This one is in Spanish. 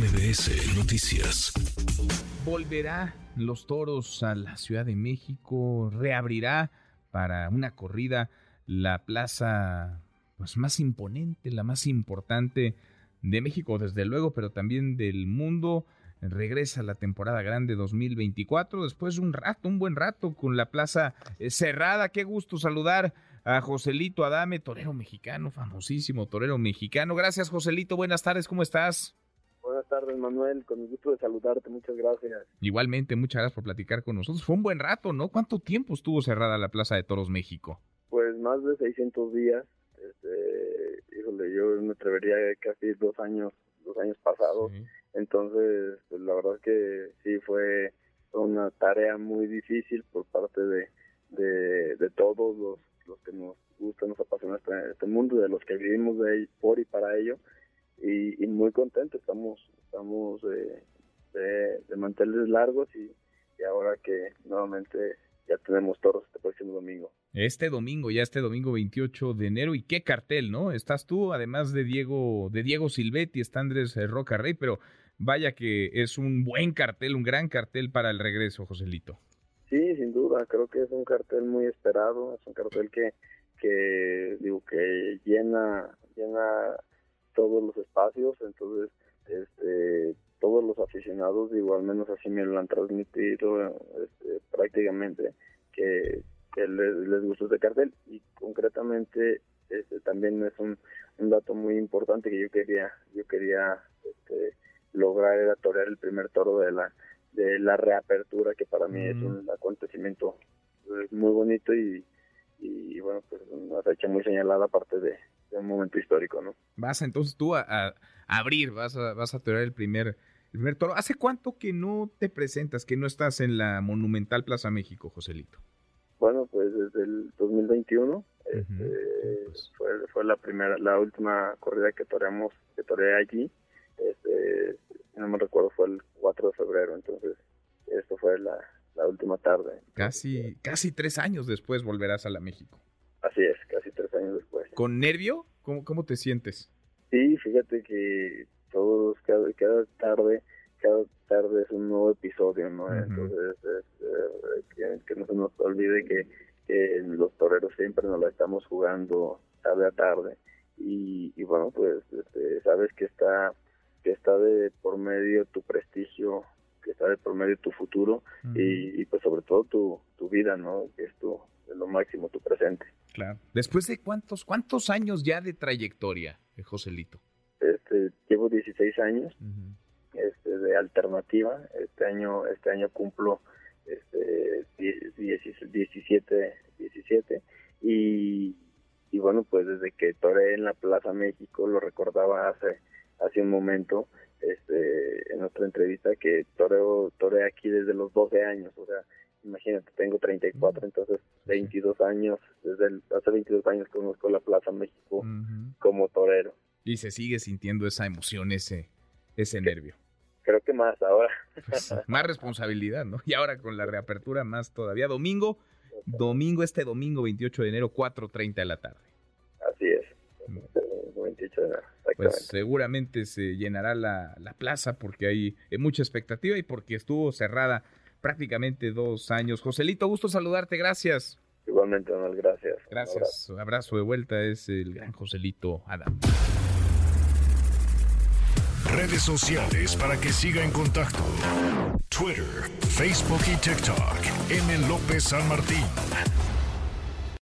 MBS Noticias. Volverá los toros a la Ciudad de México, reabrirá para una corrida la plaza pues, más imponente, la más importante de México, desde luego, pero también del mundo. Regresa la temporada grande 2024 después de un rato, un buen rato con la plaza eh, cerrada. Qué gusto saludar a Joselito Adame, torero mexicano, famosísimo torero mexicano. Gracias, Joselito. Buenas tardes, ¿cómo estás? Tardes, Manuel. Con el gusto de saludarte. Muchas gracias. Igualmente, muchas gracias por platicar con nosotros. Fue un buen rato, ¿no? ¿Cuánto tiempo estuvo cerrada la Plaza de Toros México? Pues más de 600 días. Este, híjole, yo me atrevería casi dos años, dos años pasados. Entonces, pues la verdad que sí fue una tarea muy difícil por parte de, de todos los los que nos gusta, nos apasiona este, este mundo, de los que vivimos de por y para ello. Y, muy contentos, estamos, estamos de, de, mantenerles largos y, ahora que nuevamente ya tenemos toros este próximo domingo. Este domingo, ya este domingo 28 de enero, y qué cartel, ¿no? Estás tú, además de Diego, de Diego Silvetti, está Andrés eh, Roca Rey, pero vaya que es un buen cartel, un gran cartel para el regreso, Joselito. Sí, sin duda, creo que es un cartel muy esperado, es un cartel que, que digo que llena llena todos los espacios, entonces este todos los aficionados, digo, al menos así me lo han transmitido este, prácticamente, que, les, les gusta este cartel. Y concretamente este, también es un, un dato muy importante que yo quería yo quería este, lograr era torear el primer toro de la de la reapertura, que para mí es un acontecimiento pues, muy bonito y, y bueno, pues una fecha muy señalada aparte de, un momento histórico, ¿no? Vas entonces tú a, abrir, vas a, vas a el primer, el primer toro. ¿Hace cuánto que no te presentas, que no estás en la monumental Plaza México, Joselito? Bueno, pues desde el 2021 este, pues. fue, fue la primera, la última corrida que toreamos, que toreé allí. Este, no me recuerdo, fue el 4 de febrero, entonces esto fue la, última tarde. Casi, casi tres años después volverás a la México. Así es, casi tres años después. ¿Con nervio? ¿Cómo, cómo te sientes? Sí, fíjate que todos, cada, cada tarde, cada tarde es un nuevo episodio, ¿no? Entonces, eh, que, no se nos olvide que, los toreros siempre nos la estamos jugando tarde a tarde. Y, y bueno, pues este, sabes que está que está de por medio tu prestigio, que está de por medio tu futuro y, pues sobre todo tu, tu vida, ¿no? Que es tu, lo máximo, tu presente. Claro. Después de cuántos, cuántos años ya de trayectoria, eh, Joselito? Este, llevo 16 años este, de alternativa. Este año, este año cumplo este, 17, 17 y, y bueno, pues desde que toré en la Plaza México, lo recordaba hace hace un momento este, en nuestra entrevista que toreo, toreo aquí desde los 12 años, o sea, imagínate, tengo 34, entonces 22 años, desde hace 22 años conozco la Plaza México como torero. Y se sigue sintiendo esa emoción, ese, ese nervio. Creo que más ahora. Pues más responsabilidad, ¿no? Y ahora con la reapertura más todavía. Domingo, domingo, este domingo 28 de enero, 4.30 de la tarde. Así es. 28 de enero. Pues seguramente se llenará la, plaza porque hay eh, mucha expectativa y porque estuvo cerrada prácticamente dos años. Joselito, gusto saludarte, gracias. Igualmente, Donald, gracias. Gracias. Un abrazo. de vuelta, es el gran Joselito Adam. Redes sociales para que siga en contacto: Twitter, Facebook y TikTok. M. López San Martín.